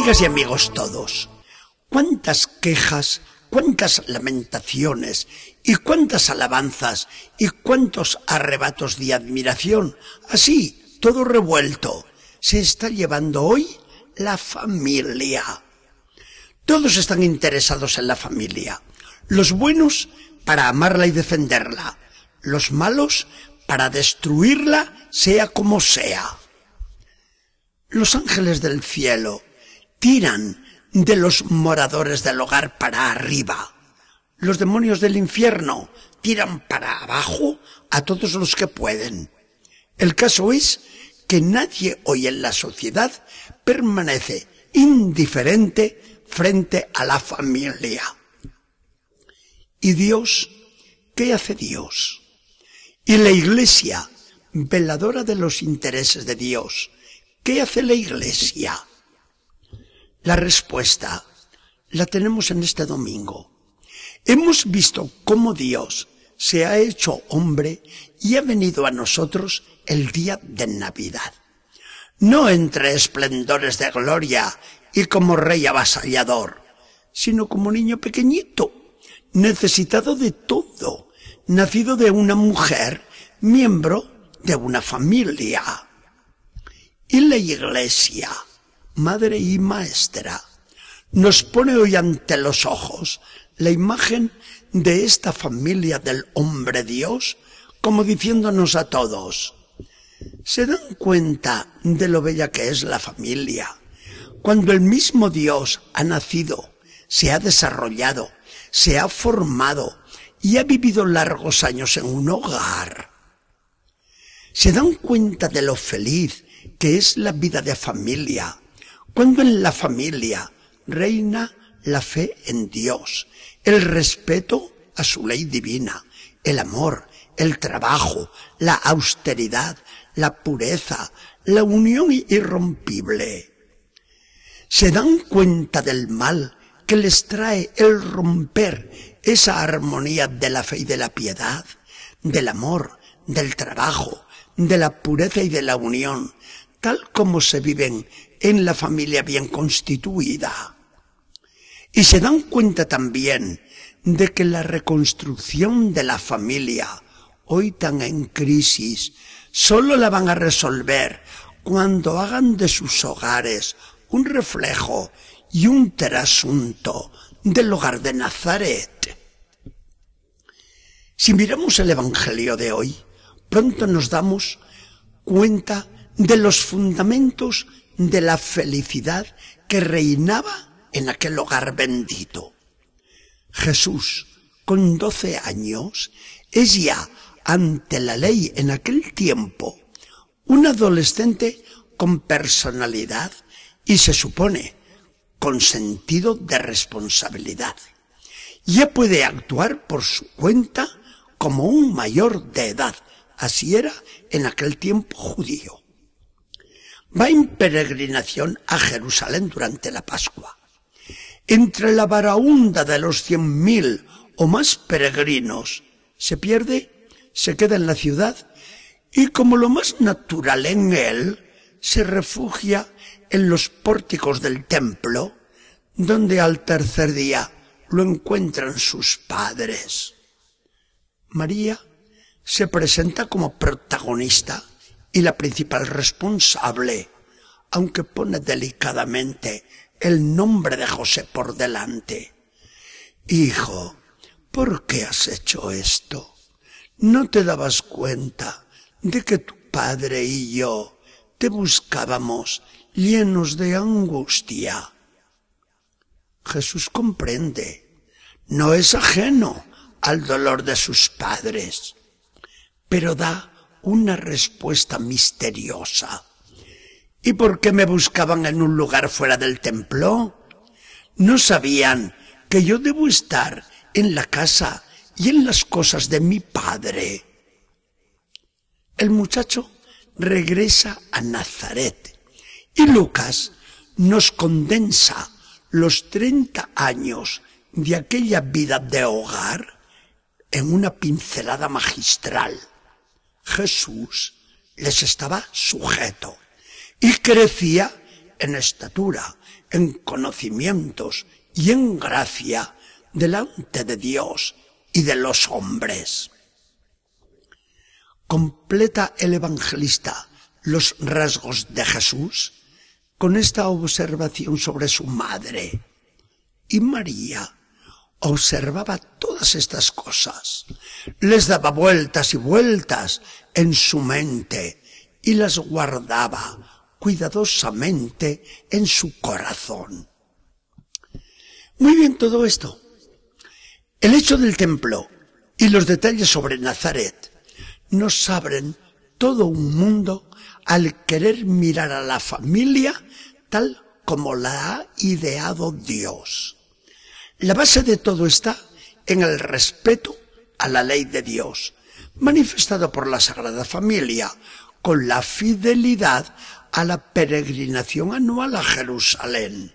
Amigas y amigos todos, cuántas quejas, cuántas lamentaciones y cuántas alabanzas y cuántos arrebatos de admiración, así, todo revuelto, se está llevando hoy la familia. Todos están interesados en la familia. Los buenos para amarla y defenderla. Los malos para destruirla sea como sea. Los ángeles del cielo tiran de los moradores del hogar para arriba. Los demonios del infierno tiran para abajo a todos los que pueden. El caso es que nadie hoy en la sociedad permanece indiferente frente a la familia. ¿Y Dios? ¿Qué hace Dios? Y la Iglesia, veladora de los intereses de Dios, ¿qué hace la Iglesia? La respuesta la tenemos en este domingo. Hemos visto cómo Dios se ha hecho hombre y ha venido a nosotros el día de Navidad. No entre esplendores de gloria y como rey avasallador, sino como niño pequeñito, necesitado de todo, nacido de una mujer, miembro de una familia. Y la iglesia, madre y maestra, nos pone hoy ante los ojos la imagen de esta familia del hombre Dios, como diciéndonos a todos, ¿se dan cuenta de lo bella que es la familia? Cuando el mismo Dios ha nacido, se ha desarrollado, se ha formado y ha vivido largos años en un hogar. ¿Se dan cuenta de lo feliz que es la vida de familia? Cuando en la familia reina la fe en Dios, el respeto a su ley divina, el amor, el trabajo, la austeridad, la pureza, la unión irrompible. ¿Se dan cuenta del mal que les trae el romper esa armonía de la fe y de la piedad, del amor, del trabajo, de la pureza y de la unión, tal como se viven en la familia bien constituida? Y se dan cuenta también de que la reconstrucción de la familia, hoy tan en crisis, solo la van a resolver cuando hagan de sus hogares un reflejo y un trasunto del hogar de Nazaret. Si miramos el Evangelio de hoy, pronto nos damos cuenta de los fundamentos de la felicidad que reinaba en aquel hogar bendito. Jesús, con doce años, es ya, ante la ley en aquel tiempo, un adolescente con personalidad y se supone con sentido de responsabilidad. Ya puede actuar por su cuenta como un mayor de edad. Así era en aquel tiempo judío. Va en peregrinación a Jerusalén durante la Pascua entre la varaunda de los cien mil o más peregrinos, se pierde, se queda en la ciudad y como lo más natural en él, se refugia en los pórticos del templo, donde al tercer día lo encuentran sus padres. María se presenta como protagonista y la principal responsable, aunque pone delicadamente el nombre de José por delante. Hijo, ¿por qué has hecho esto? ¿No te dabas cuenta de que tu padre y yo te buscábamos llenos de angustia? Jesús comprende, no es ajeno al dolor de sus padres, pero da una respuesta misteriosa. ¿Y por qué me buscaban en un lugar fuera del templo? ¿No sabían que yo debo estar en la casa y en las cosas de mi padre? El muchacho regresa a Nazaret y Lucas nos condensa los treinta años de aquella vida de hogar en una pincelada magistral. Jesús les estaba sujeto y crecía en estatura, en conocimientos y en gracia delante de Dios y de los hombres. Completa el evangelista los rasgos de Jesús con esta observación sobre su madre. Y María observaba todas estas cosas, les daba vueltas y vueltas en su mente y las guardaba cuidadosamente en su corazón. Muy bien todo esto. El hecho del templo y los detalles sobre Nazaret nos abren todo un mundo al querer mirar a la familia tal como la ha ideado Dios. La base de todo está en el respeto a la ley de Dios, manifestado por la Sagrada Familia, con la fidelidad a la peregrinación anual a Jerusalén.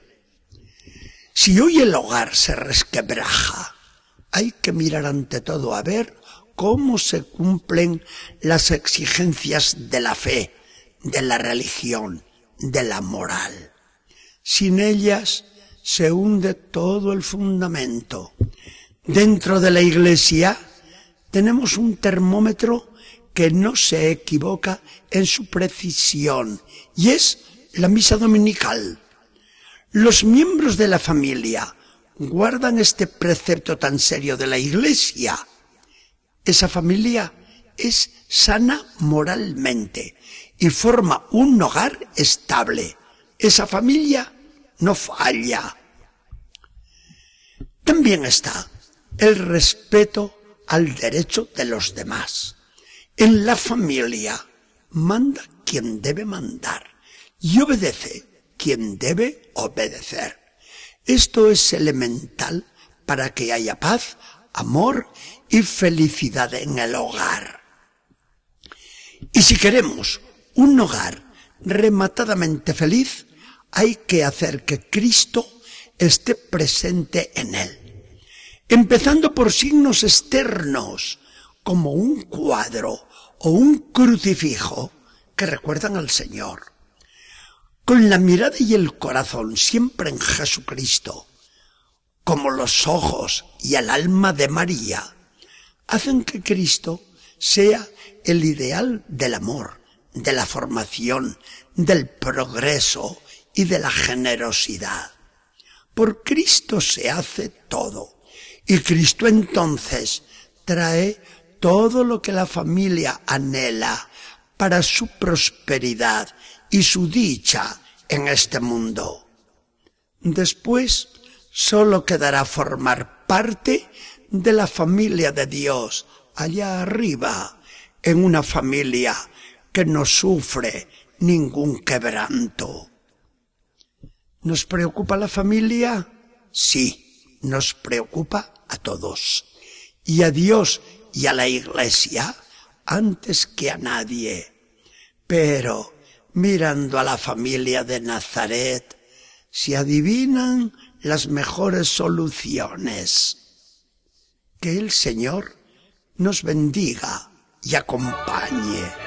Si hoy el hogar se resquebraja, hay que mirar ante todo a ver cómo se cumplen las exigencias de la fe, de la religión, de la moral. Sin ellas se hunde todo el fundamento. Dentro de la iglesia tenemos un termómetro que no se equivoca en su precisión y es la misa dominical. Los miembros de la familia guardan este precepto tan serio de la iglesia. Esa familia es sana moralmente y forma un hogar estable. Esa familia no falla. También está el respeto al derecho de los demás. En la familia manda quien debe mandar y obedece quien debe obedecer. Esto es elemental para que haya paz, amor y felicidad en el hogar. Y si queremos un hogar rematadamente feliz, hay que hacer que Cristo esté presente en él. Empezando por signos externos, como un cuadro o un crucifijo que recuerdan al Señor. Con la mirada y el corazón siempre en Jesucristo, como los ojos y el alma de María, hacen que Cristo sea el ideal del amor, de la formación, del progreso y de la generosidad. Por Cristo se hace todo. Y Cristo entonces trae todo lo que la familia anhela para su prosperidad y su dicha en este mundo. Después solo quedará formar parte de la familia de Dios allá arriba, en una familia que no sufre ningún quebranto. ¿Nos preocupa la familia? Sí, nos preocupa a todos. Y a Dios y a la Iglesia antes que a nadie. Pero, mirando a la familia de Nazaret, se adivinan las mejores soluciones. Que el Señor nos bendiga y acompañe.